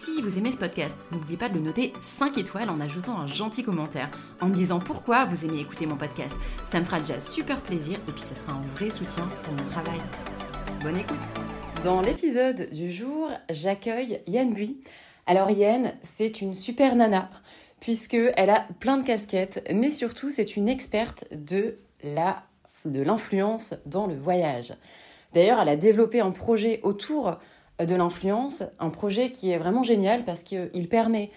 si vous aimez ce podcast, n'oubliez pas de le noter 5 étoiles en ajoutant un gentil commentaire, en me disant pourquoi vous aimez écouter mon podcast. Ça me fera déjà super plaisir et puis ça sera un vrai soutien pour mon travail. Bonne écoute Dans l'épisode du jour, j'accueille Yann Bui. Alors Yann, c'est une super nana, puisqu'elle a plein de casquettes, mais surtout c'est une experte de la de l'influence dans le voyage. D'ailleurs, elle a développé un projet autour de l'influence, un projet qui est vraiment génial parce qu'il permet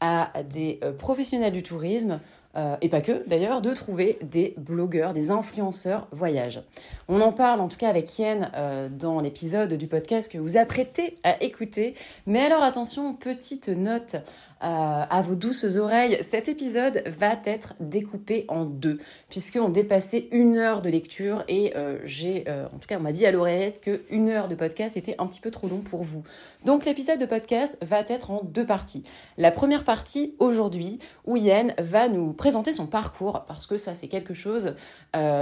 à des euh, professionnels du tourisme, euh, et pas que d'ailleurs, de trouver des blogueurs, des influenceurs voyage. On en parle en tout cas avec Yen euh, dans l'épisode du podcast que vous apprêtez à écouter. Mais alors attention, petite note euh, à vos douces oreilles, cet épisode va être découpé en deux, puisqu'on dépassait une heure de lecture et euh, j'ai, euh, en tout cas, on m'a dit à l'oreillette que une heure de podcast était un petit peu trop long pour vous. Donc l'épisode de podcast va être en deux parties. La première partie aujourd'hui, où Yann va nous présenter son parcours, parce que ça c'est quelque chose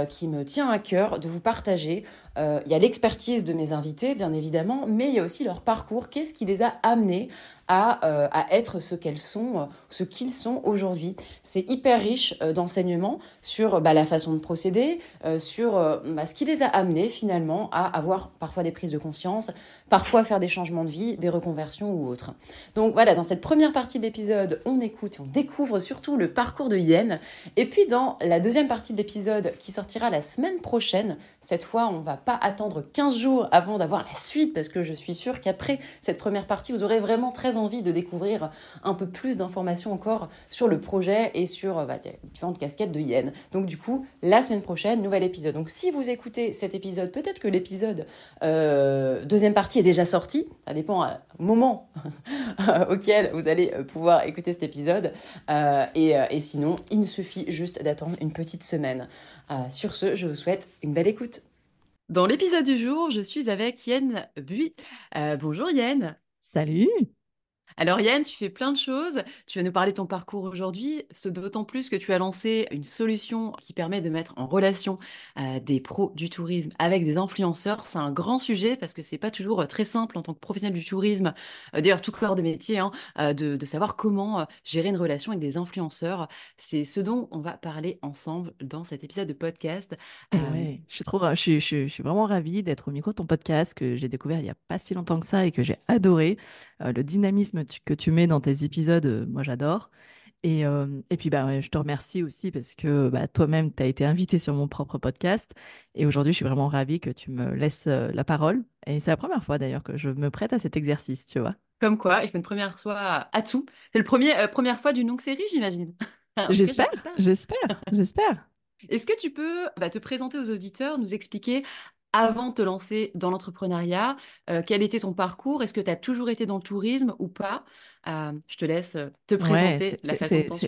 qui me tient à cœur de vous partager. Il y a l'expertise de mes invités, bien évidemment, mais il y a aussi leur parcours. Qu'est-ce qui les a amenés euh, à, être ce qu'elles sont, euh, ce qu'ils sont aujourd'hui. C'est hyper riche euh, d'enseignements sur bah, la façon de procéder, sur bah, ce qui les a amenés finalement à avoir parfois des prises de conscience, parfois faire des changements de vie, des reconversions ou autres. Donc voilà, dans cette première partie de l'épisode, on écoute et on découvre surtout le parcours de Yen. Et puis dans la deuxième partie de l'épisode qui sortira la semaine prochaine, cette fois on va pas attendre 15 jours avant d'avoir la suite parce que je suis sûre qu'après cette première partie, vous aurez vraiment très envie de découvrir un peu plus d'informations encore sur le projet et sur euh, bah, différentes casquettes de Yen. Donc du coup, la semaine prochaine, nouvel épisode. Donc si vous écoutez cet épisode, peut-être que l'épisode euh, deuxième partie est déjà sorti. Ça dépend au moment auquel vous allez euh, pouvoir écouter cet épisode. et, et, sinon, il ne suffit juste d'attendre une petite semaine. sur ce, je vous souhaite une belle écoute. Dans l'épisode du jour, je suis avec Yen Bui. bonjour Yen. Salut. Alors Yann, tu fais plein de choses. Tu vas nous parler de ton parcours aujourd'hui, ce d'autant plus que tu as lancé une solution qui permet de mettre en relation euh, des pros du tourisme avec des influenceurs. C'est un grand sujet parce que c'est pas toujours très simple en tant que professionnel du tourisme, euh, d'ailleurs tout corps de métier, hein, de, savoir comment gérer une relation avec des influenceurs. C'est ce dont on va parler ensemble dans cet épisode de podcast. Ouais, je, suis trop, je, suis, je, suis vraiment ravie d'être au micro de ton podcast que j'ai découvert il y a pas si longtemps que ça et que j'ai adoré. le dynamisme que tu mets dans tes épisodes, euh, moi j'adore. Et, euh, et, puis bah, je te remercie aussi parce que bah, toi-même, tu as été invité sur mon propre podcast. Et aujourd'hui, je suis vraiment ravie que tu me laisses euh, la parole. Et c'est la première fois d'ailleurs que je me prête à cet exercice, tu vois. Comme quoi, il fait une première fois à tout. C'est la premier, première fois d'une longue série, j'imagine. j'espère, j'espère, j'espère. Est-ce que tu peux bah, te présenter aux auditeurs, nous expliquer avant de te lancer dans l'entrepreneuriat, euh, quel était ton parcours? Est-ce que tu as toujours été dans le tourisme ou pas? Euh, Je te laisse euh, te présenter la façon dont tu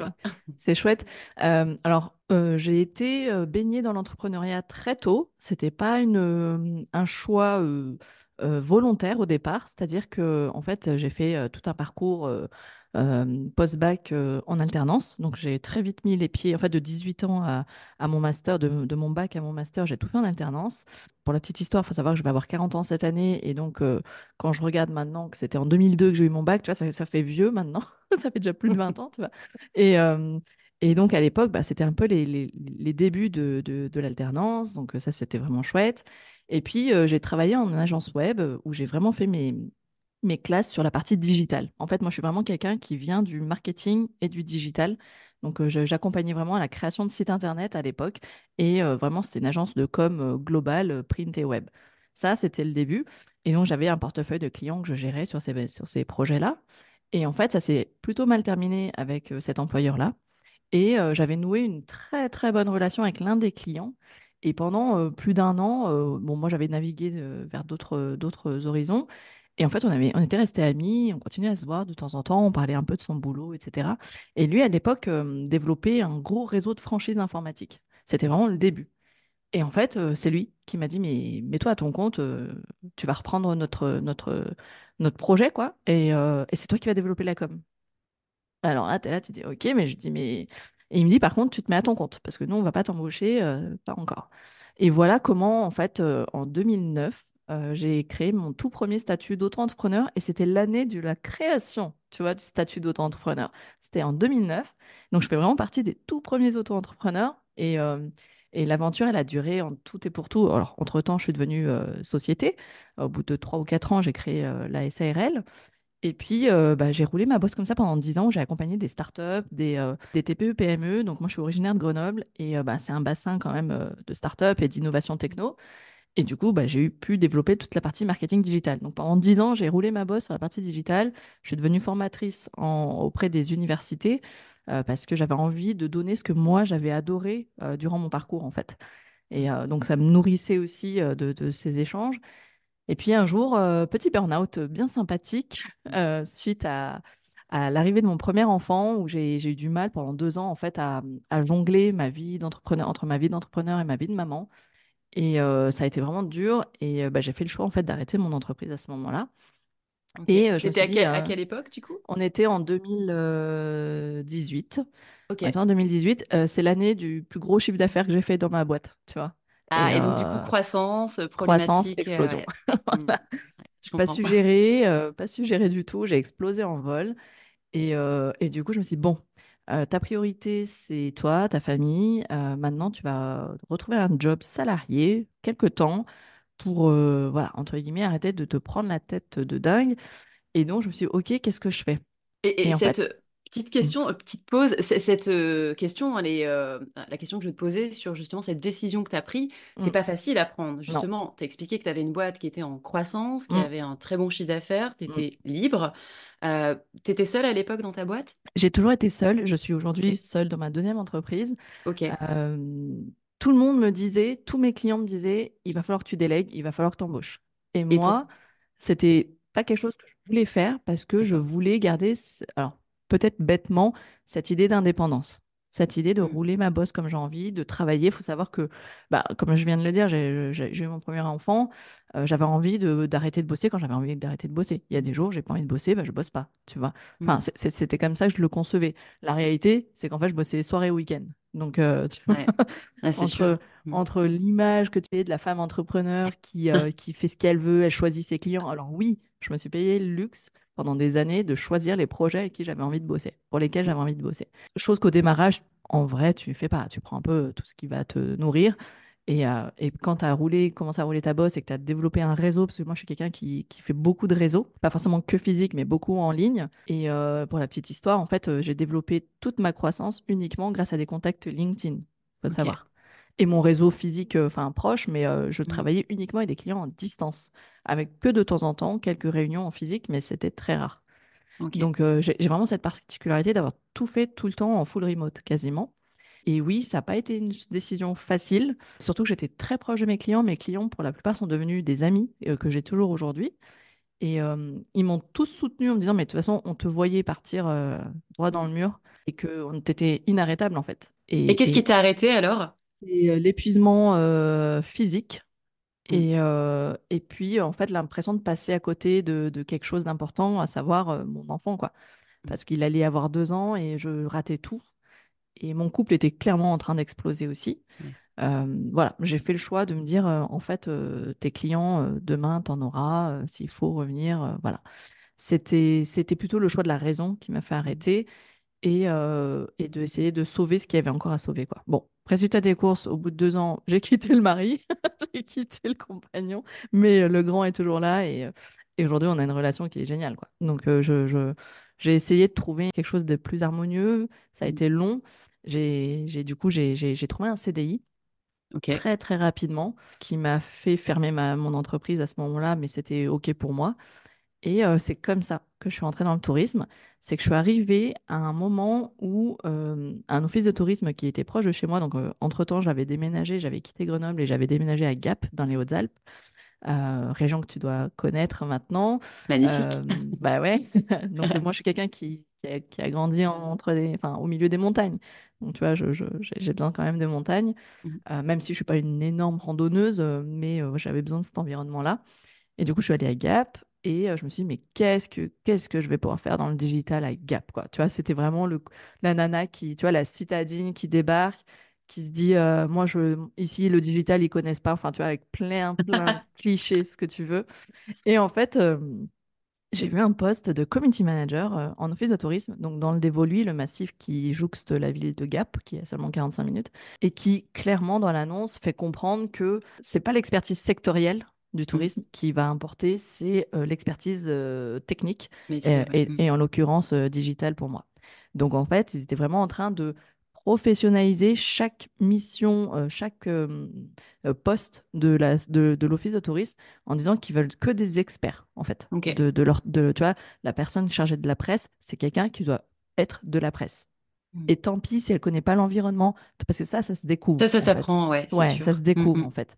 C'est chouette. alors, j'ai été baignée dans l'entrepreneuriat très tôt. C'était pas une, un choix volontaire au départ. C'est-à-dire que, en fait, j'ai fait tout un parcours euh, post-bac euh, en alternance. Donc j'ai très vite mis les pieds, en fait de 18 ans à, mon master, de, mon bac à mon master, j'ai tout fait en alternance. Pour la petite histoire, il faut savoir que je vais avoir 40 ans cette année. Et donc euh, quand je regarde maintenant que c'était en 2002 que j'ai eu mon bac, tu vois, ça, fait vieux maintenant. ça fait déjà plus de 20 ans. Et, donc à l'époque, bah, c'était un peu les, débuts de l'alternance. Donc ça, c'était vraiment chouette. Et puis j'ai travaillé en agence web où j'ai vraiment fait mes mes classes sur la partie digitale. En fait, moi, je suis vraiment quelqu'un qui vient du marketing et du digital. Donc, euh, j'accompagnais vraiment à la création de sites internet à l'époque. Et euh, vraiment, c'était une agence de com euh, globale, print et web. Ça, c'était le début. Et donc, j'avais un portefeuille de clients que je gérais sur ces, sur ces projets-là. Et en fait, ça s'est plutôt mal terminé avec cet employeur-là. Et j'avais noué une très très bonne relation avec l'un des clients. Et pendant plus d'un an, bon, moi j'avais navigué vers d'autres horizons. Et en fait, on avait, on était restés amis, on continuait à se voir de temps en temps, on parlait un peu de son boulot, etc. Et lui, à l'époque, euh, développait un gros réseau de franchises informatiques. C'était vraiment le début. Et en fait, euh, c'est lui qui m'a dit, mais mets-toi à ton compte, euh, tu vas reprendre notre, notre, notre projet, quoi, et, et c'est toi qui vas développer la com. Alors là, tu es là, tu dis OK, mais je dis mais. Et il me dit par contre, tu te mets à ton compte parce que nous, on va pas t'embaucher, pas encore. Et voilà comment, en fait, en 2009, euh, j'ai créé mon tout premier statut d'auto-entrepreneur et c'était l'année de la création, tu vois, du statut d'auto-entrepreneur. C'était en 2009. Donc, je fais vraiment partie des tout premiers auto-entrepreneurs et, euh, et l'aventure, elle a duré en tout et pour tout. Alors, entre-temps, je suis devenue euh, société. Au bout de trois ou quatre ans, j'ai créé la SARL. Et puis, bah, j'ai roulé ma bosse comme ça pendant 10 ans. J'ai accompagné des startups, des, euh, TPE, PME. Donc, moi, je suis originaire de Grenoble et bah, c'est un bassin quand même de startups et d'innovation techno. Et du coup, bah, j'ai pu développer toute la partie marketing digital. Donc, pendant 10 ans, j'ai roulé ma bosse sur la partie digitale. Je suis devenue formatrice auprès des universités euh, parce que j'avais envie de donner ce que moi, j'avais adoré euh, durant mon parcours, en fait. Et euh, donc, ça me nourrissait aussi de, ces échanges. Et puis un jour, petit burn-out bien sympathique suite à, l'arrivée de mon premier enfant où j'ai eu du mal pendant deux ans en fait à, à jongler ma vie entre ma vie d'entrepreneur et ma vie de maman. Et euh, ça a été vraiment dur et euh, bah, j'ai fait le choix en fait d'arrêter mon entreprise à ce moment-là. Ok. Et euh, je me C'était suis à, dit, quelle- à quelle époque du coup? on était en 2018. Ok. On était en 2018. euh, c'est l'année du plus gros chiffre d'affaires que j'ai fait dans ma boîte, tu vois. Ah, Et et donc du coup, croissance, euh, croissance, euh, explosion. ouais. Voilà. Je Pas comprends. su gérer, euh, pas su gérer du tout. J'ai explosé en vol. Et, et du coup, je me suis dit, bon, euh, ta priorité, c'est toi, ta famille. Euh, maintenant, tu vas retrouver un job salarié quelque temps pour, euh, voilà, entre guillemets, arrêter de te prendre la tête de dingue. Et donc, je me suis dit, OK, qu'est-ce que je fais? Et, et Et en cette fait, petite question, euh, petite pause, cette question, elle est, la question que je vais te poser sur justement cette décision que tu as prise, qui n'est mm, pas facile à prendre. Justement, tu as expliqué que tu avais une boîte qui était en croissance, qui mm, avait un très bon chiffre d'affaires, tu étais libre. Euh, tu étais seule à l'époque dans ta boîte? J'ai toujours été seule. Je suis aujourd'hui seule dans ma deuxième entreprise. Ok. Euh, tout le monde me disait, tous mes clients me disaient, il va falloir que tu délègues, il va falloir que tu embauches. Et Et pour... moi, c'était pas quelque chose que je voulais faire parce que je voulais garder, alors peut-être bêtement, cette idée d'indépendance. Cette idée de Hmm. rouler ma bosse comme j'ai envie, de travailler. Il faut savoir que, bah, comme je viens de le dire, j'ai eu mon premier enfant. euh, j'avais envie d'arrêter de bosser quand j'avais envie d'arrêter de bosser. Il y a des jours, j'ai pas envie de bosser, bah, je bosse pas, tu vois. Enfin, c'est- c'était comme ça que je le concevais. La réalité, c'est qu'en fait, je bossais soirée et week-end. Donc, euh, tu vois, Ouais. C'est sûr. entre, Hmm. entre l'image que tu es de la femme entrepreneur qui, euh, qui fait ce qu'elle veut, elle choisit ses clients. Alors oui, je me suis payé le luxe pendant des années de choisir les projets avec qui j'avais envie de bosser, pour lesquels j'avais envie de bosser. Chose qu'au démarrage, en vrai, tu fais pas. Tu prends un peu tout ce qui va te nourrir. Et, euh, et quand tu as roulé, commencé à rouler ta bosse et que tu as développé un réseau, parce que moi je suis quelqu'un qui, qui fait beaucoup de réseaux, pas forcément que physique, mais beaucoup en ligne. Et euh, pour la petite histoire, en fait, euh, j'ai développé toute ma croissance uniquement grâce à des contacts LinkedIn, faut Ok. savoir. Et mon réseau physique, enfin proche, mais euh, je Hmm. travaillais uniquement avec des clients en distance, avec que de temps en temps quelques réunions en physique, mais c'était très rare. Donc, j'ai vraiment cette particularité d'avoir tout fait tout le temps en full remote, quasiment. Et oui, ça n'a pas été une décision facile, surtout que j'étais très proche de mes clients. Mes clients, pour la plupart, sont devenus des amis euh, que j'ai toujours aujourd'hui. Et euh, ils m'ont tous soutenu en me disant, mais de toute façon, on te voyait partir euh, droit dans le mur et qu'on était inarrêtable, en fait. Et qu'est-ce Et, qui t'a arrêté alors? l'épuisement physique Hmm. et, euh, et puis, en fait, l'impression de passer à côté de, de quelque chose d'important, à savoir euh, mon enfant, quoi. Hmm. Parce qu'il allait avoir deux ans et je ratais tout. Et mon couple était clairement en train d'exploser aussi. Euh, voilà, j'ai fait le choix de me dire, euh, en fait, euh, tes clients, demain, t'en auras, s'il faut revenir, voilà. C'était, c'était plutôt le choix de la raison qui m'a fait arrêter et, et d'essayer de sauver ce qu'il y avait encore à sauver, quoi. Bon, résultat des courses, au bout de deux ans, j'ai quitté le mari, j'ai quitté le compagnon, mais le grand est toujours là et, Et aujourd'hui, on a une relation qui est géniale, quoi. Donc, je, je- j'ai essayé de trouver quelque chose de plus harmonieux. Ça a Mm. été long. J'ai, du coup, j'ai, trouvé un CDI très, très rapidement qui m'a fait fermer ma, mon entreprise à ce moment-là, mais c'était OK pour moi. Et euh, c'est comme ça que je suis entrée dans le tourisme. C'est que je suis arrivée à un moment où euh, un office de tourisme qui était proche de chez moi, donc euh, entre-temps, j'avais déménagé, j'avais quitté Grenoble et j'avais déménagé à Gap, dans les Hautes-Alpes, euh, région que tu dois connaître maintenant. Magnifique. Euh, bah ouais. Donc moi, je suis quelqu'un qui, qui a, qui a grandi en- entre les, enfin, au milieu des montagnes. Donc tu vois, j'ai besoin quand même de montagnes, Mhm. Euh, même si je suis pas une énorme randonneuse, mais j'avais besoin de cet environnement-là. Et du coup, je suis allée à Gap et je me suis dit, mais qu'est-ce que, qu'est-ce que je vais pouvoir faire dans le digital à Gap, quoi? Tu vois, c'était vraiment le, la nana qui, tu vois, la citadine qui débarque, qui se dit, euh, moi, je, ici, le digital, ils connaissent pas. Enfin, tu vois, avec plein, plein de clichés, ce que tu veux. Et en fait, euh, j'ai vu un poste de community manager euh, en office de tourisme, donc dans le Dévoluy, le massif qui jouxte la ville de Gap, qui est à seulement 45 minutes, et qui clairement dans l'annonce fait comprendre que c'est pas l'expertise sectorielle du Mm. tourisme qui va importer, c'est l'expertise technique et, Mm. et en l'occurrence digitale pour moi. Donc en fait, ils étaient vraiment en train de professionnaliser chaque mission, euh, chaque euh, euh, poste de la, de, de l'office de tourisme en disant qu'ils veulent que des experts, en fait. De, de leur, de, tu vois, la personne chargée de la presse, c'est quelqu'un qui doit être de la presse. Mm. Et tant pis si elle connaît pas l'environnement, parce que ça, ça se découvre. Ça, ça s'apprend, ouais, Ouais, sûr. ça se découvre Mm, en fait.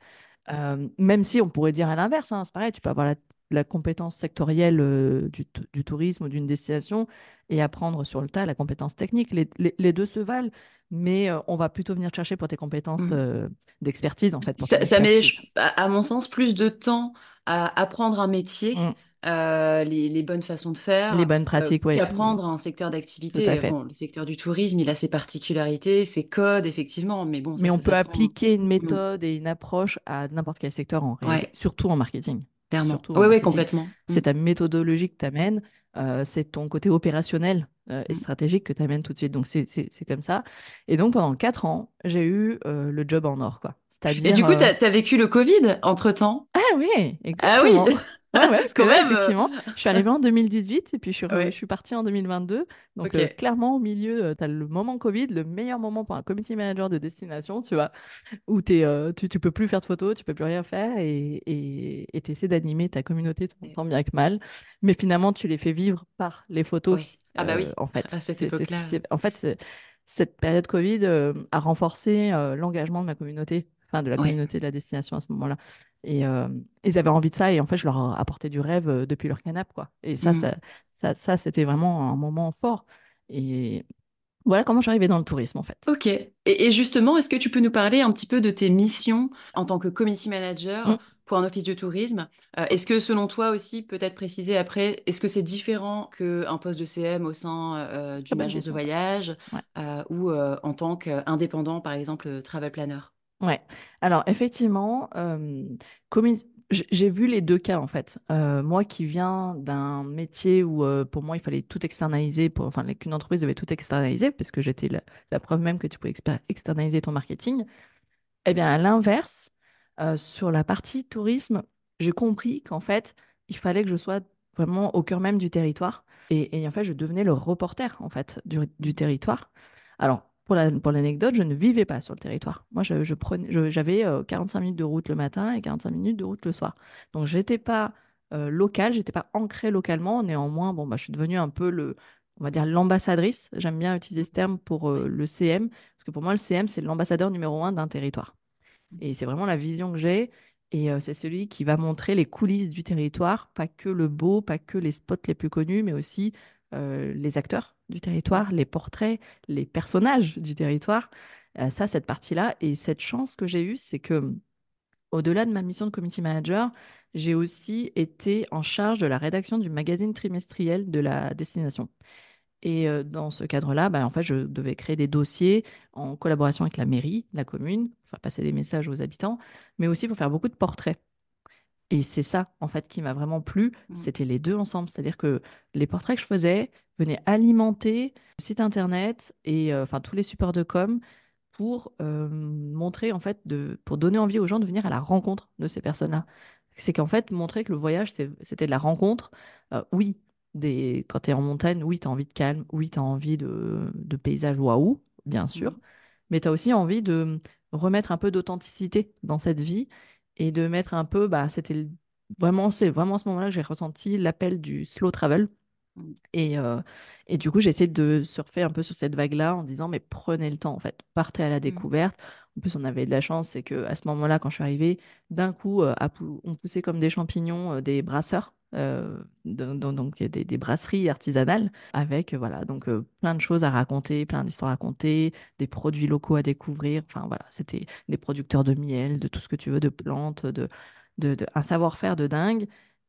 Euh, même si on pourrait dire à l'inverse, hein, c'est pareil, tu peux avoir la, la compétence sectorielle euh, du, du tourisme ou d'une destination et apprendre sur le tas la compétence technique. Les, les- les deux se valent, mais euh, on va plutôt venir chercher pour tes compétences mm. euh, d'expertise en fait. Ça, ça met, à mon sens, plus de temps à apprendre un métier, Mm. euh, les, les bonnes façons de Les faire, bonnes euh, pratiques, ouais. tout- qu'apprendre un secteur d'activité. Bon, le secteur du tourisme, il a ses particularités, ses codes, effectivement, mais bon, ça, Mais on ça peut appliquer une Mm. méthode et une approche à n'importe quel secteur en Ouais, surtout en marketing. Clairement. Oui, oui, marketing. complètement. Mm. C'est ta méthodologie que tu amènes, c'est ton côté opérationnel euh, et Mm. stratégique que tu amènes tout de suite. Donc, c'est comme ça. Et donc, pendant quatre ans, j'ai eu euh, le job en or, quoi. Et du coup, euh, t'as, t'as vécu le Covid entre-temps? Ah oui, Ah oui, exactement. Ouais, ouais, parce que quand là, même. euh, effectivement, je suis arrivée en 2018 et puis je suis, re- Ouais, je suis partie en 2022. Donc, euh, clairement, au milieu, tu as le moment Covid, le meilleur moment pour un community manager de destination, tu vois, où euh, tu, tu peux plus faire de photos, tu peux plus rien faire et tu essaies d'animer ta communauté tant tant bien que mal. Mais finalement, tu les fais vivre par les photos, Oui. Ah bah oui, euh, en fait. C'est, ce en fait, cette période Covid euh, a renforcé euh, l'engagement de ma communauté, enfin de la communauté de la destination à ce moment-là. Et euh, ils avaient envie de ça et en fait, je leur ai apporté du rêve euh, depuis leur canapé, quoi. Et ça, Mm. ça, ça, ça, c'était vraiment un moment fort. Et voilà comment je suis arrivée dans le tourisme, en fait. Ok. Et, et justement, est-ce que tu peux nous parler un petit peu de tes missions en tant que community manager Mm. pour un office de tourisme? Euh, est-ce que selon toi aussi, peut-être préciser après, est-ce que c'est différent qu'un poste de CM au sein euh, Très d'une bonne agence de voyage Ouais. euh, ou en tant qu'indépendant, par exemple, travel planner? Ouais. Alors, effectivement, j'ai vu les deux cas, en fait. Euh, moi qui viens d'un métier où, euh, pour moi, il fallait tout externaliser, pour, enfin, qu'une entreprise devait tout externaliser, parce que j'étais la, la preuve même que tu pouvais externaliser ton marketing. Eh bien, à l'inverse, euh, sur la partie tourisme, j'ai compris qu'en fait, il fallait que je sois vraiment au cœur même du territoire. Et, et en fait, je devenais le reporter, en fait, du, du territoire. Alors, pour la, pour l'anecdote, je ne vivais pas sur le territoire. Moi, je, je prenais, je- j'avais euh, 45 minutes de route le matin et 45 minutes de route le soir. Donc, j'étais pas euh, locale, j'étais pas ancrée localement. Néanmoins, bon, bah, je suis devenue un peu le, on va dire l'ambassadrice. J'aime bien utiliser ce terme pour euh, le CM, parce que pour moi, le CM, c'est l'ambassadeur numéro un d'un territoire. Et c'est vraiment la vision que j'ai. Et euh, c'est celui qui va montrer les coulisses du territoire, pas que le beau, pas que les spots les plus connus, mais aussi euh, les acteurs du territoire, les portraits, les personnages du territoire. Euh, ça, cette partie-là. Et cette chance que j'ai eue, c'est que au-delà de ma mission de community manager, j'ai aussi été en charge de la rédaction du magazine trimestriel de la destination. Et euh, dans ce cadre-là, bah, en fait, je devais créer des dossiers en collaboration avec la mairie, la commune, pour faire passer des messages aux habitants, mais aussi pour faire beaucoup de portraits. Et c'est ça, en fait, qui m'a vraiment plu. Mm. C'était les deux ensemble. C'est-à-dire que les portraits que je faisais venaient alimenter le site internet et euh, enfin tous les supports de com pour euh, montrer, en fait, de, pour donner envie aux gens de venir à la rencontre de ces personnes-là. C'est qu'en fait, montrer que le voyage, c'était de la rencontre. Euh, oui, des... quand tu es en montagne, oui, tu as envie de calme, oui, tu as envie de, de paysages waouh, bien sûr, Mhm. mais tu as aussi envie de remettre un peu d'authenticité dans cette vie et de mettre un peu, bah, c'était vraiment, c'est vraiment à ce moment-là que j'ai ressenti l'appel du slow travel. Mhm. Et, euh, et du coup, j'ai essayé de surfer un peu sur cette vague-là en disant, mais prenez le temps, en fait, partez à la Mhm. découverte. En plus, on avait de la chance, c'est que à ce moment-là, quand je suis arrivée, d'un coup, euh, on poussait comme des champignons euh, des brasseurs, euh, donc, des, des brasseries artisanales, avec euh, voilà, donc euh, plein de choses à raconter, plein d'histoires à raconter, des produits locaux à découvrir. Enfin voilà, c'était des producteurs de miel, de tout ce que tu veux, de plantes, de, de, de- un savoir-faire de dingue.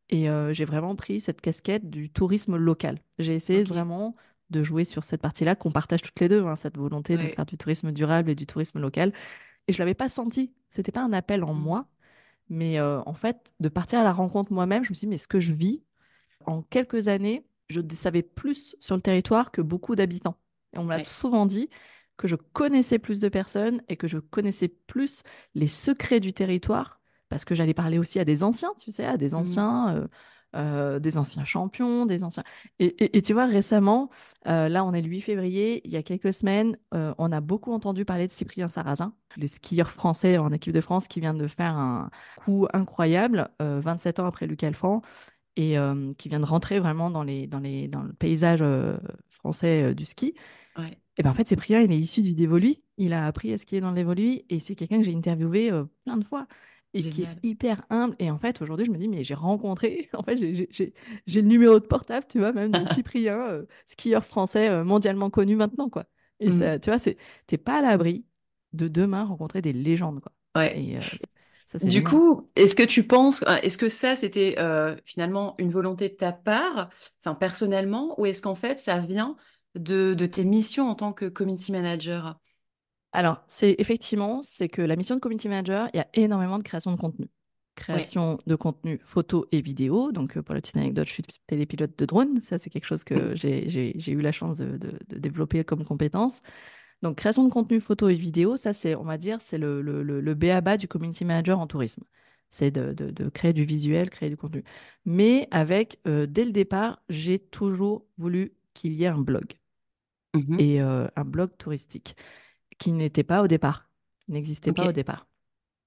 Et euh, j'ai vraiment pris cette casquette du tourisme local. J'ai essayé vraiment de jouer sur cette partie-là qu'on partage toutes les deux, hein, cette volonté de faire du tourisme durable et du tourisme local. Et je l'avais pas senti. C'était pas un appel en Mhm. moi, mais euh, en fait, de partir à la rencontre moi-même, je me suis dit, mais ce que je vis, en quelques années, je savais plus sur le territoire que beaucoup d'habitants. Et on m'a Ouais. souvent dit que je connaissais plus de personnes et que je connaissais plus les secrets du territoire, parce que j'allais parler aussi à des anciens, tu sais, à des Mhm. anciens, euh, euh, des anciens champions, des anciens. Et, et- et tu vois, récemment, euh, là, on est le 8 février, il y a quelques semaines, euh, on a beaucoup entendu parler de Cyprien Sarrazin, le skieur français en équipe de France qui vient de faire un coup incroyable, euh, 27 ans après Luc Alphand et qui vient de rentrer vraiment dans les, dans les, dans le paysage français du ski. Ouais. Et ben en fait, Cyprien, il est issu du dévolu. Il a appris à skier dans le dévolu et c'est quelqu'un que j'ai interviewé plein de fois et qui est hyper humble. Et en fait, aujourd'hui, je me dis, mais j'ai rencontré, en fait, j'ai le numéro de portable, tu vois, même de Cyprien, euh, skieur français euh, mondialement connu maintenant, quoi. Et Mhm. ça, tu vois, t'es pas à l'abri de demain rencontrer des légendes, quoi. Ouais. Et euh, ça, Du génial. coup, est-ce que tu penses, euh, est-ce que ça, c'était euh, finalement une volonté de ta part, enfin personnellement, ou est-ce qu'en fait, ça vient de, de tes missions en tant que community manager? Alors, c'est effectivement, c'est que la mission de community manager, il y a énormément de création de contenu. Ouais. Création de contenu photo et vidéo. Donc, euh, pour la petite anecdote, je suis télépilote de drone. Ça, c'est quelque chose que Mm. j'ai eu la chance de, de- de développer comme compétence. Donc, création de contenu photo et vidéo, ça, c'est, on va dire, c'est le, le, le, le b.a.-ba du community manager en tourisme. C'est de, de- de créer du visuel, créer du contenu. Mais avec, euh, dès le départ, j'ai toujours voulu qu'il y ait un blog Mhm. et euh, un blog touristique qui n'était pas au départ, qui n'existait pas au départ.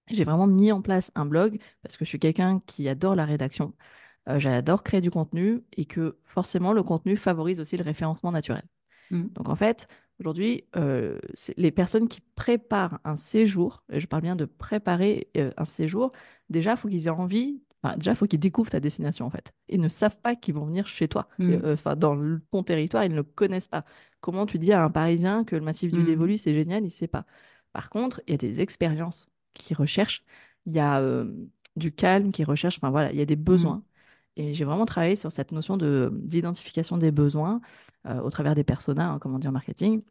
J'ai vraiment mis en place un blog parce que je suis quelqu'un qui adore la rédaction, euh, j'adore créer du contenu et que forcément le contenu favorise aussi le référencement naturel. Mm. Donc en fait, aujourd'hui, euh, les personnes qui préparent un séjour, et je parle bien de préparer euh, un séjour, déjà, il faut qu'ils aient envie, enfin, déjà, il faut qu'ils découvrent ta destination en fait. Ils ne savent pas qu'ils vont venir chez toi, Mm. euh, enfin, dans le- ton territoire, ils ne le connaissent pas. Comment tu dis à un Parisien que le massif du Mm. Dévolu, c'est génial, il ne sait pas. Par contre, il y a des expériences qui recherchent, il y a euh, du calme qui recherche, enfin voilà, il y a des besoins. Et j'ai vraiment travaillé sur cette notion de d'identification des besoins euh, au travers des personas, hein, comme on dit en marketing,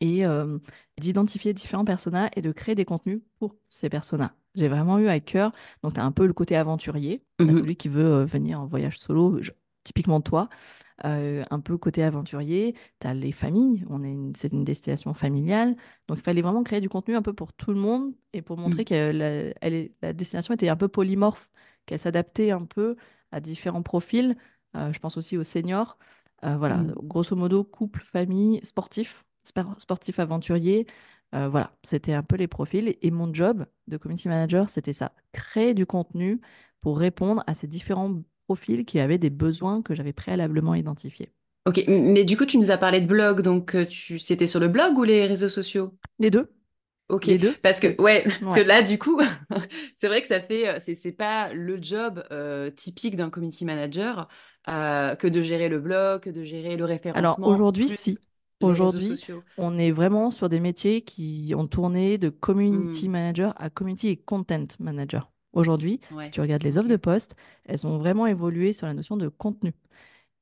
et euh, d'identifier différents personas et de créer des contenus pour ces personas. J'ai vraiment eu à cœur, donc tu as un peu le côté aventurier, Mhm. celui qui veut venir en voyage solo, je- typiquement toi, euh, un peu côté aventurier, tu as les familles, on est une- c'est une destination familiale, donc il fallait vraiment créer du contenu un peu pour tout le monde et pour montrer Mm. que la, elle est- la destination était un peu polymorphe, qu'elle s'adaptait un peu à différents profils, Euh, je pense aussi aux seniors, Euh, voilà, Mm. grosso modo, couple, famille, sportif, spor- sportif aventurier, voilà, c'était un peu les profils et mon job de community manager, c'était ça, créer du contenu pour répondre à ces différents profils qui avaient des besoins que j'avais préalablement identifiés. Ok, mais du coup, tu nous as parlé de blog, donc euh, tu... c'était sur le blog ou les réseaux sociaux? Les deux, Ok, les deux, parce que ouais, là du coup, c'est vrai que ça fait, euh, c'est pas le job euh, typique d'un community manager euh, que de gérer le blog, que de gérer le Alors référencement, aujourd'hui, plus si. Aujourd'hui, on est vraiment sur des métiers qui ont tourné de community Hmm, manager à community et content manager. Aujourd'hui, si tu regardes les offres de poste, elles ont vraiment évolué sur la notion de contenu.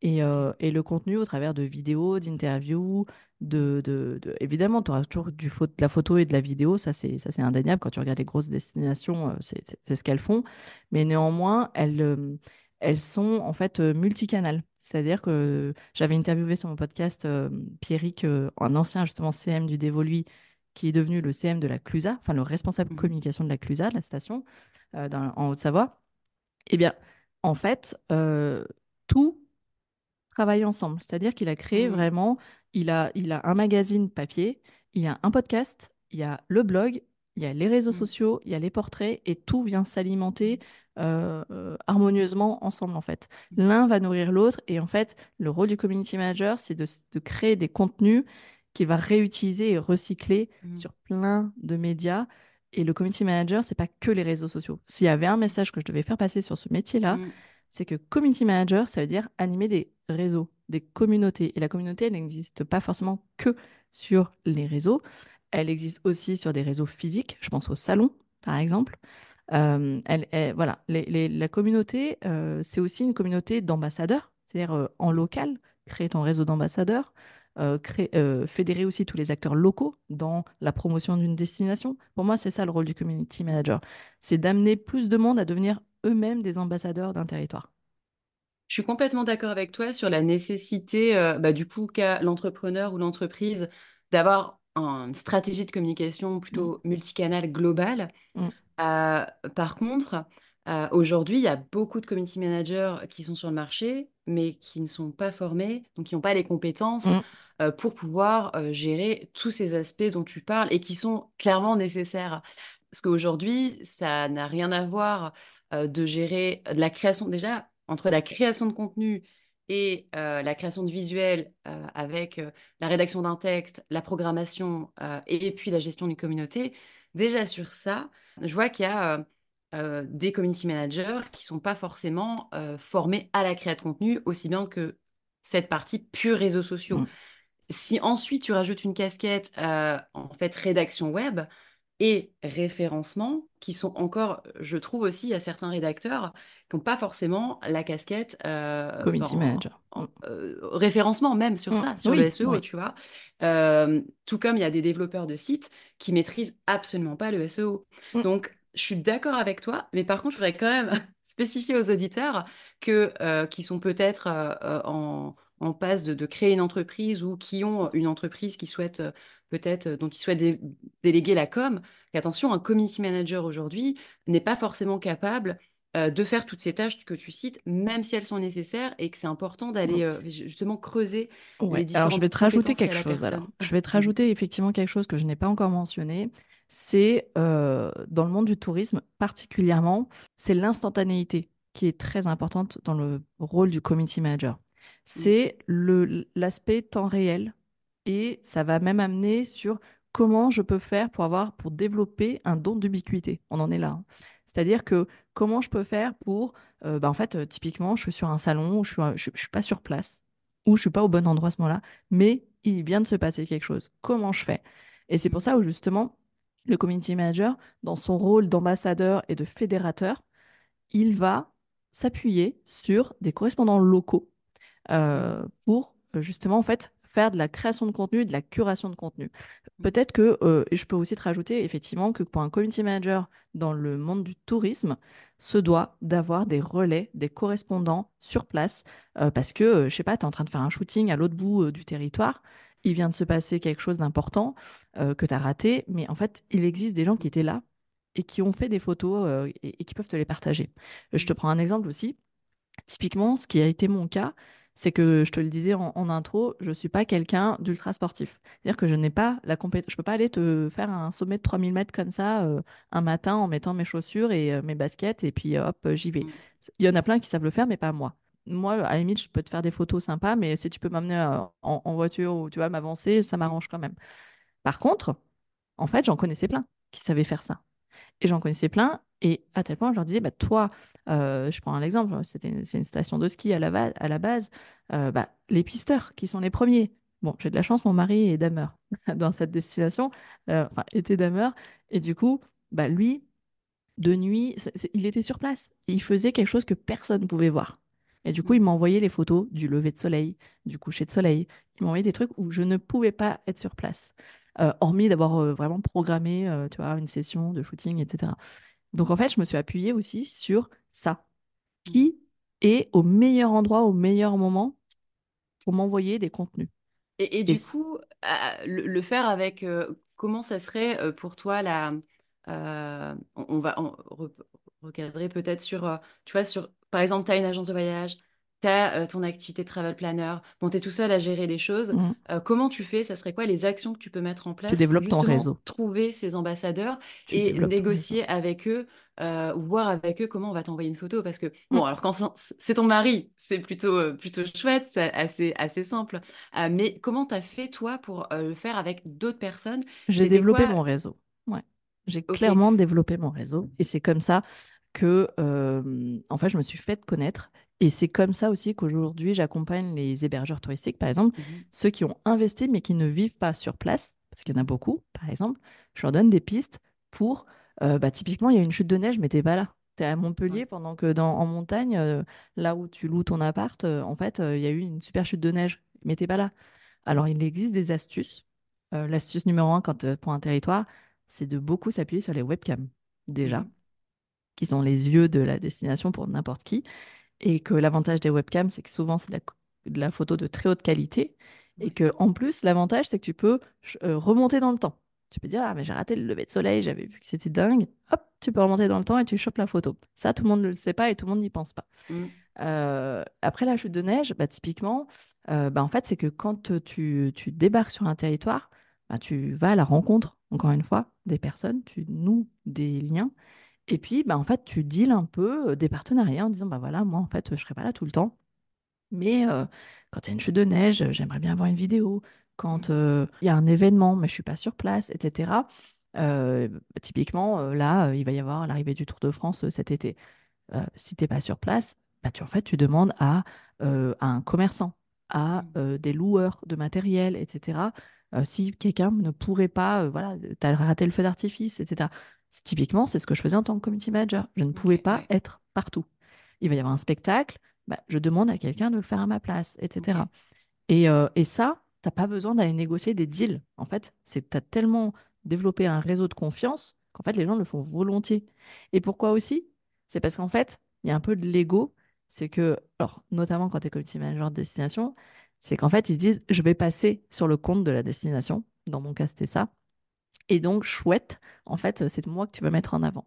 Et, euh, et le contenu au travers de vidéos, d'interviews, de, de, de- Évidemment, tu auras toujours du de la photo et de la vidéo, ça c'est ça c'est indéniable. Quand tu regardes les grosses destinations, euh, c'est ce qu'elles font. Mais néanmoins, elles, euh, elles sont en fait multicanales. C'est-à-dire que j'avais interviewé sur mon podcast euh, Pierrick, euh, un ancien justement CM du Dévoluy, qui est devenu le CM de la Clusa, enfin le responsable Mhm, communication de la Clusa, de la station, dans- en Haute-Savoie. Eh bien, en fait, euh, tout travaille ensemble. C'est-à-dire qu'il a créé Mm, vraiment, il a, il a un magazine papier, il y a un podcast, il y a le blog, il y a les réseaux mm, sociaux, il y a les portraits, et tout vient s'alimenter euh, euh, harmonieusement ensemble, en fait. mm, L'un va nourrir l'autre, et en fait, le rôle du community manager, c'est de, de créer des contenus qu'il va réutiliser et recycler sur plein de médias. Et le community manager, c'est pas que les réseaux sociaux. S'il y avait un message que je devais faire passer sur ce métier-là, mm, c'est que community manager, ça veut dire animer des réseaux, des communautés. Et la communauté, elle n'existe pas forcément que sur les réseaux. Elle existe aussi sur des réseaux physiques. Je pense au salon, par exemple. Euh, elle, elle- voilà, les- les- la communauté, euh, c'est aussi une communauté d'ambassadeurs, c'est-à-dire euh, en local, créer ton réseau d'ambassadeurs, euh, créer- euh, fédérer aussi tous les acteurs locaux dans la promotion d'une destination. Pour moi, c'est ça le rôle du community manager, c'est d'amener plus de monde à devenir eux-mêmes des ambassadeurs d'un territoire. Je suis complètement d'accord avec toi sur la nécessité, euh, bah, du coup, qu'a l'entrepreneur ou l'entreprise d'avoir une stratégie de communication Mm, plutôt multicanale globale. mm, Euh, par contre, euh, aujourd'hui, il y a beaucoup de community managers qui sont sur le marché, mais qui ne sont pas formés, donc qui n'ont pas les compétences mm, euh, pour pouvoir euh, gérer tous ces aspects dont tu parles et qui sont clairement nécessaires. Parce qu'aujourd'hui, ça n'a rien à voir de gérer de la création, déjà, entre la création de contenu et euh, la création de visuels euh, avec euh, la rédaction d'un texte, la programmation euh, et puis la gestion d'une communauté. Déjà sur ça, je vois qu'il y a euh, des community managers qui sont pas forcément euh, formés à la création de contenu aussi bien que cette partie pure réseaux sociaux. mm. Si ensuite tu rajoutes une casquette euh, en fait rédaction web et référencement, qui sont encore, je trouve aussi, il y a certains rédacteurs qui n'ont pas forcément la casquette Community en, manager. Mm, en- référencement même sur mm. ça, sur le SEO, oui. tu vois. Tout comme il y a des développeurs de sites qui maîtrisent absolument pas le SEO. Donc, je suis d'accord avec toi, mais par contre, je voudrais quand même spécifier aux auditeurs que, euh, qui sont peut-être euh, euh, en, en passe de, de créer une entreprise ou qui ont une entreprise qui souhaite peut-être, dont ils souhaitent dé- déléguer la com, qu'attention, un community manager aujourd'hui n'est pas forcément capable euh, de faire toutes ces tâches que tu cites, même si elles sont nécessaires et que c'est important d'aller mm. euh, justement creuser les Ouais. Alors, je vais différentes te rajouter quelque chose alors. Je vais te rajouter effectivement quelque chose que je n'ai pas encore mentionné. C'est euh, dans le monde du tourisme, particulièrement, c'est l'instantanéité qui est très importante dans le rôle du community manager. Mhm. C'est l'aspect temps réel et ça va même amener sur comment je peux faire pour avoir, pour développer un don d'ubiquité. On en est là. hein. C'est-à-dire que comment je peux faire pour, euh, bah, en fait, euh, typiquement, je suis sur un salon où je suis, je, je suis pas sur place, ou je suis pas au bon endroit à ce moment-là, mais il vient de se passer quelque chose. Comment je fais? Et c'est pour ça où justement, le community manager, dans son rôle d'ambassadeur et de fédérateur, il va s'appuyer sur des correspondants locaux euh, pour euh, justement en fait faire de la création de contenu de la curation de contenu. Mhm. Peut-être que, euh, et je peux aussi te rajouter effectivement que pour un community manager dans le monde du tourisme, se doit d'avoir des relais, des correspondants sur place, euh, parce que, je sais pas, tu es en train de faire un shooting à l'autre bout du territoire, il vient de se passer quelque chose d'important euh, que tu as raté, mais en fait, il existe des gens qui étaient là et qui ont fait des photos euh, et, et qui peuvent te les partager. Je te Mhm. prends un exemple aussi. Typiquement, ce qui a été mon cas, c'est que je te le disais en, en intro, je ne suis pas quelqu'un d'ultra sportif. C'est-à-dire que je n'ai pas la compétence, je peux pas aller te faire un sommet de 3000 mètres comme ça euh, un matin en mettant mes chaussures et euh, mes baskets et puis euh, hop, euh, j'y vais. Mhm. Il y en a plein qui savent le faire, mais pas moi. Moi, à la limite, je peux te faire des photos sympas, mais si tu peux m'amener euh, en, voiture ou tu vas m'avancer, ça m'arrange quand même. Par contre, en fait, j'en connaissais plein qui savaient faire ça. Et j'en connaissais plein. Et à tel point, je leur disais, bah, toi, euh, je prends un exemple, c'est une station de ski à la, à la base, euh, bah, les pisteurs qui sont les premiers. Bon, j'ai de la chance, mon mari est dameur dans cette destination, enfin, était dameur. Et du coup, bah, lui, de nuit, il était sur place. Et il faisait quelque chose que personne ne pouvait voir. Et du coup, il Mhm. m'envoyait les photos du lever de soleil, du coucher de soleil. Il m'envoyait des trucs où je ne pouvais pas être sur place, Euh, hormis d'avoir euh, vraiment programmé, euh, tu vois, une session de shooting, etc. Donc en fait, je me suis appuyée aussi sur ça. Qui est au meilleur endroit, au meilleur moment pour m'envoyer des contenus. Et, du coup, le, le faire avec comment ça serait pour toi la, euh, on, va recadrer peut-être sur, tu vois, sur, par exemple, tu as une agence de voyage, tu as ton activité de travel planner, bon, tu es tout seul à gérer les choses. Mm. Euh, comment tu fais? Ça serait quoi les actions que tu peux mettre en Tu place pour développes ton justement réseau. trouver ces ambassadeurs Tu et ton négocier avec eux euh, ou voir avec eux comment on va t'envoyer une photo? Parce que, Mm. bon, alors quand c'est ton mari, c'est plutôt, euh, plutôt chouette, c'est assez, assez simple. Euh, mais comment tu as fait, toi, pour euh, le faire avec d'autres personnes? J'ai développé quoi? mon réseau. Ouais. J'ai clairement développé mon réseau. Et c'est comme ça que, euh, en fait, je me suis fait connaître. Et c'est comme ça aussi qu'aujourd'hui, j'accompagne les hébergeurs touristiques, par exemple, Mhm. ceux qui ont investi mais qui ne vivent pas sur place, parce qu'il y en a beaucoup, par exemple. Je leur donne des pistes pour, euh, bah, typiquement, il y a une chute de neige, mais t'es pas là. T'es à Montpellier Ouais. pendant que dans, en montagne, euh, là où tu loues ton appart, en fait, il y a eu une super chute de neige, mais t'es pas là. Alors, il existe des astuces. L'astuce numéro un quand, pour un territoire, c'est de beaucoup s'appuyer sur les webcams, déjà, Mhm. Qui sont les yeux de la destination pour n'importe qui. Et que l'avantage des webcams, c'est que souvent, c'est de la, de la photo de très haute qualité. Et que en plus, l'avantage, c'est que tu peux euh, remonter dans le temps. Tu peux dire, ah, mais j'ai raté le lever de soleil, j'avais vu que c'était dingue. Hop, tu peux remonter dans le temps et tu chopes la photo. Ça, tout le monde ne le sait pas et tout le monde n'y pense pas. Mhm. Euh, après la chute de neige, bah, typiquement, euh, bah, en fait, c'est que quand tu, tu débarques sur un territoire, bah, tu vas à la rencontre, encore une fois, des personnes, tu noues des liens, et puis bah, en fait, tu deals un peu des partenariats en disant, bah voilà, moi, en fait, je serai pas là tout le temps, mais euh, quand il y a une chute de neige, j'aimerais bien voir une vidéo. Quand euh, il y a un événement, mais je suis pas sur place, etc. Euh, typiquement, là, il va y avoir l'arrivée du Tour de France cet été si t'es pas sur place, bah, tu, en fait, tu demandes à, à un commerçant, à euh, des loueurs de matériel, etc. si quelqu'un ne pourrait pas, voilà, t'as raté le feu d'artifice, etc. Typiquement, c'est ce que je faisais en tant que community manager. Je ne pouvais pas ouais. être partout. Il va y avoir un spectacle, bah, je demande à quelqu'un de le faire à ma place, etc. Et, euh, et ça, t'as pas besoin d'aller négocier des deals. En fait, c'est t'as tellement développé un réseau de confiance qu'en fait, les gens le font volontiers. Et pourquoi aussi? C'est parce qu'en fait, il y a un peu de l'ego. C'est que, alors, notamment quand tu es community manager de destination, c'est qu'en fait, ils se disent, je vais passer sur le compte de la destination. Dans mon cas, c'était ça. Et donc, chouette, en fait, c'est moi que tu vas mettre en avant.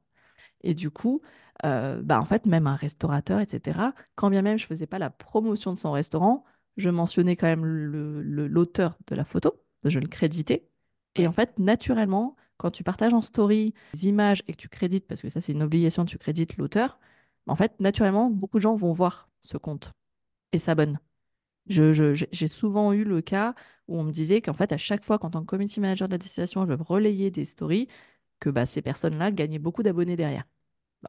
Et du coup, euh, bah en fait, même un restaurateur, etc., quand bien même je faisais pas la promotion de son restaurant, je mentionnais quand même l'auteur de la photo, je le créditais. Et en fait, naturellement, quand tu partages en story des images et que tu crédites, parce que ça c'est une obligation, tu crédites l'auteur, bah, en fait, naturellement, beaucoup de gens vont voir ce compte et s'abonnent. Je, je- j'ai souvent eu le cas où on me disait qu'en fait, à chaque fois, qu'en tant que community manager de la destination, je relayais des stories, que bah, ces personnes-là gagnaient beaucoup d'abonnés derrière.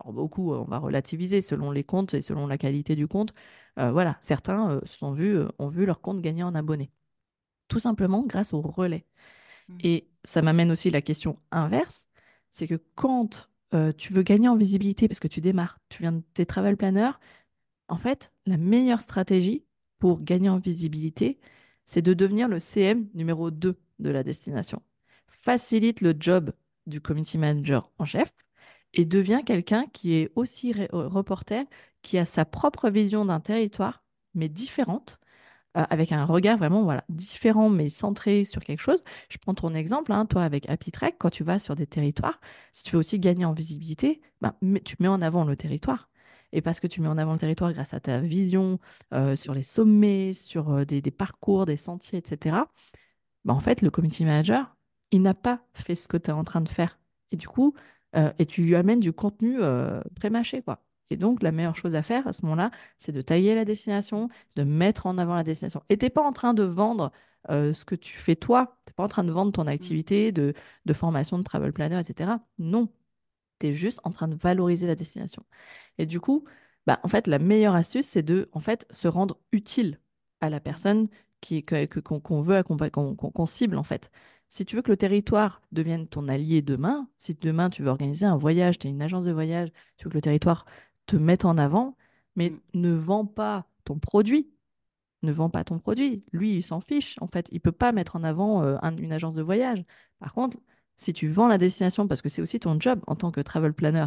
Alors beaucoup, on va relativiser selon les comptes et selon la qualité du compte. Euh, voilà, certains euh, se sont vus, euh, ont vu leur compte gagner en abonnés. Tout simplement grâce au relais. Mhm. Et ça m'amène aussi la question inverse, c'est que quand euh, tu veux gagner en visibilité parce que tu démarres, tu viens de tes travel planners, en fait, la meilleure stratégie pour gagner en visibilité, c'est de devenir le CM numéro 2 de la destination. Facilite le job du community manager en chef et devient quelqu'un qui est aussi euh, reporter, qui a sa propre vision d'un territoire, mais différente, euh, avec un regard vraiment voilà, différent, mais centré sur quelque chose. Je prends ton exemple, hein, toi avec Happy Trek, quand tu vas sur des territoires, si tu veux aussi gagner en visibilité, ben, tu mets en avant le territoire. Et parce que tu mets en avant le territoire grâce à ta vision euh, sur les sommets, sur euh, des, des parcours, des sentiers, etc., bah, en fait, le community manager, il n'a pas fait ce que tu es en train de faire. Et du coup, euh, et tu lui amènes du contenu euh, pré-mâché, quoi. Et donc, la meilleure chose à faire à ce moment-là, c'est de tailler la destination, de mettre en avant la destination. Et t'es pas en train de vendre euh, ce que tu fais toi. T'es pas en train de vendre ton Mhm. activité de, de formation de travel planner, etc. Non, tu es juste en train de valoriser la destination. Et du coup, bah, en fait, la meilleure astuce, c'est de en fait, se rendre utile à la personne qui, que- que- qu'on qu'on veut qu'on cible, en fait. Si tu veux que le territoire devienne ton allié demain, si demain tu veux organiser un voyage, tu es une agence de voyage, tu veux que le territoire te mette en avant, mais Mhm. ne vends pas ton produit, ne vends pas ton produit. Lui, il s'en fiche, en fait. Il peut pas mettre en avant euh, un- une agence de voyage. Par contre, si tu vends la destination, parce que c'est aussi ton job en tant que travel planner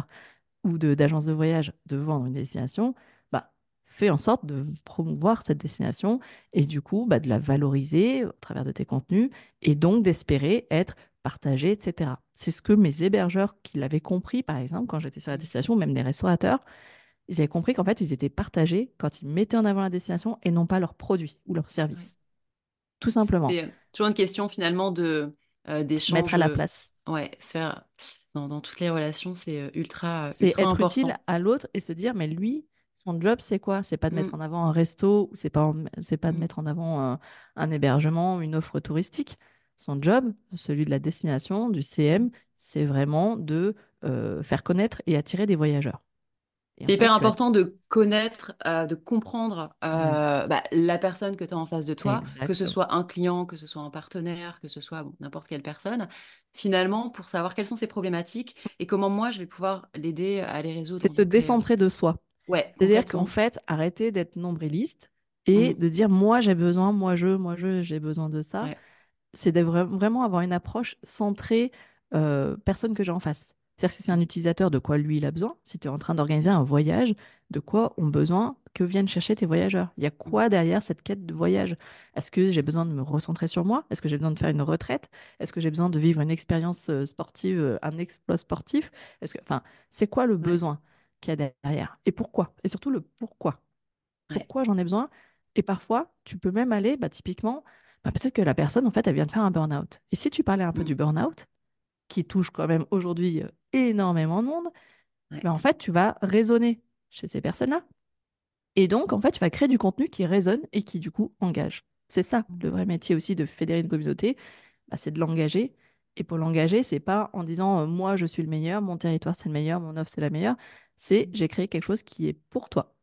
ou de d'agence de voyage de vendre une destination, bah, fais en sorte de promouvoir cette destination et du coup bah, de la valoriser au travers de tes contenus et donc d'espérer être partagé, etc. C'est ce que mes hébergeurs qui l'avaient compris, par exemple, quand j'étais sur la destination, même les restaurateurs, ils avaient compris qu'en fait, ils étaient partagés quand ils mettaient en avant la destination et non pas leurs produits ou leurs services. Tout simplement. C'est euh, toujours une question finalement de euh, d'échange. Mettre à la place. Ouais, se faire dans, dans toutes les relations, c'est euh, ultra, C'est ultra être important. utile à l'autre et se dire, mais lui, son job, c'est quoi? C'est pas de mettre Mm. en avant un resto, c'est pas, en- c'est pas de Mm. mettre en avant un, un hébergement, une offre touristique. Son job, celui de la destination, du CM, c'est vraiment de euh, faire connaître et attirer des voyageurs. C'est hyper as- important de connaître, euh, de comprendre Mm. euh, bah, la personne que tu as en face de toi, que ce soit un client, que ce soit un partenaire, que ce soit bon, n'importe quelle personne, finalement, pour savoir quelles sont ses problématiques et comment moi je vais pouvoir l'aider à les résoudre. C'est se décentrer de soi. Ouais, C'est-à-dire qu'en fait, arrêter d'être nombriliste et Mm. de dire moi j'ai besoin, moi je, moi je, j'ai besoin de ça. Ouais. C'est de vra- vraiment avoir une approche centrée euh, personne que j'ai en face. C'est-à-dire que si c'est un utilisateur, de quoi lui il a besoin? Si tu es en train d'organiser un voyage, de quoi ont besoin que viennent chercher tes voyageurs? Il y a quoi derrière cette quête de voyage? Est-ce que j'ai besoin de me recentrer sur moi? Est-ce que j'ai besoin de faire une retraite? Est-ce que j'ai besoin de vivre une expérience euh, sportive, euh, un exploit sportif? Est-ce que, enfin, c'est quoi le Ouais. besoin qu'il y a derrière? Et pourquoi? Et surtout le pourquoi. Ouais. Pourquoi j'en ai besoin? Et parfois, tu peux même aller, bah, typiquement, bah, peut-être que la personne, en fait, elle vient de faire un burn-out. Et si tu parlais un peu Mm. du burn-out, qui touche quand même aujourd'hui euh, énormément de monde, Ouais. en fait, tu vas raisonner chez ces personnes-là. Et donc, en fait, tu vas créer du contenu qui résonne et qui, du coup, engage. C'est ça, le vrai métier aussi de fédérer une communauté, bah, c'est de l'engager. Et pour l'engager, c'est pas en disant euh, moi, je suis le meilleur, mon territoire, c'est le meilleur, mon offre, c'est la meilleure. C'est j'ai créé quelque chose qui est pour toi.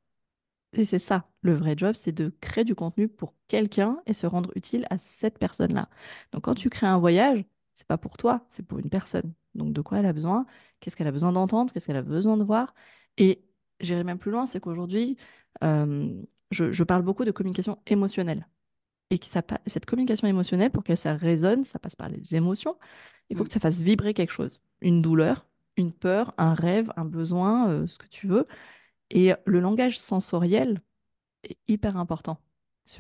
Et c'est ça, le vrai job, c'est de créer du contenu pour quelqu'un et se rendre utile à cette personne-là. Donc quand tu crées un voyage, c'est pas pour toi, c'est pour une personne. Donc de quoi elle a besoin, qu'est-ce qu'elle a besoin d'entendre, qu'est-ce qu'elle a besoin de voir? Et j'irai même plus loin, c'est qu'aujourd'hui, euh, je, je parle beaucoup de communication émotionnelle. Et que ça, cette communication émotionnelle, pour que ça résonne, ça passe par les émotions. Il faut Mm. que ça fasse vibrer quelque chose. Une douleur, une peur, un rêve, un besoin, euh, ce que tu veux. Et le langage sensoriel est hyper important.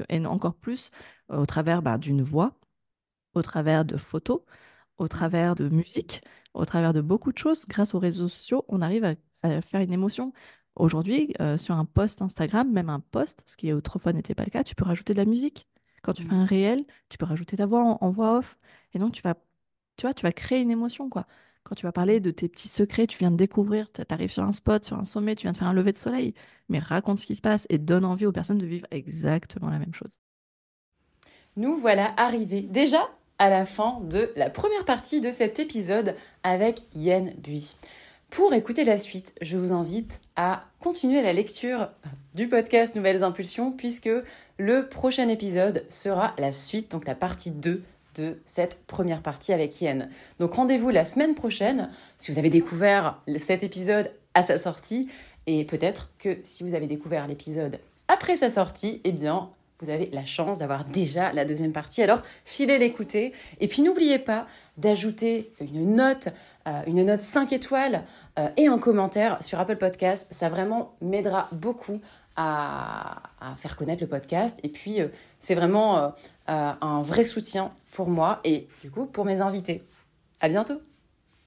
Et encore plus euh, au travers bah, d'une voix, au travers de photos, au travers de musique, au travers de beaucoup de choses. Grâce aux réseaux sociaux, on arrive à, à faire une émotion. Aujourd'hui, euh, sur un post Instagram, même un post, ce qui autrefois n'était pas le cas, tu peux rajouter de la musique. Quand tu fais Mm. un réel, tu peux rajouter ta voix en, en voix off. Et donc, tu vas, tu vois, tu vas créer une émotion, quoi. Quand tu vas parler de tes petits secrets, tu viens de découvrir, tu arrives sur un spot, sur un sommet, tu viens de faire un lever de soleil, mais raconte ce qui se passe et donne envie aux personnes de vivre exactement la même chose. Nous voilà arrivés déjà à la fin de la première partie de cet épisode avec Yen Bui. Pour écouter la suite, je vous invite à continuer la lecture du podcast Nouvelles Impulsions puisque le prochain épisode sera la suite, donc la partie 2 de cette première partie avec Yen. Donc rendez-vous la semaine prochaine si vous avez découvert cet épisode à sa sortie et peut-être que si vous avez découvert l'épisode après sa sortie, eh bien vous avez la chance d'avoir déjà la deuxième partie. Alors, filez l'écouter. Et puis, n'oubliez pas d'ajouter une note, euh, une note 5 étoiles euh, et un commentaire sur Apple Podcast. Ça vraiment m'aidera beaucoup à, faire connaître le podcast. Et puis, euh, c'est vraiment un vrai soutien pour moi et du coup pour mes invités. À bientôt!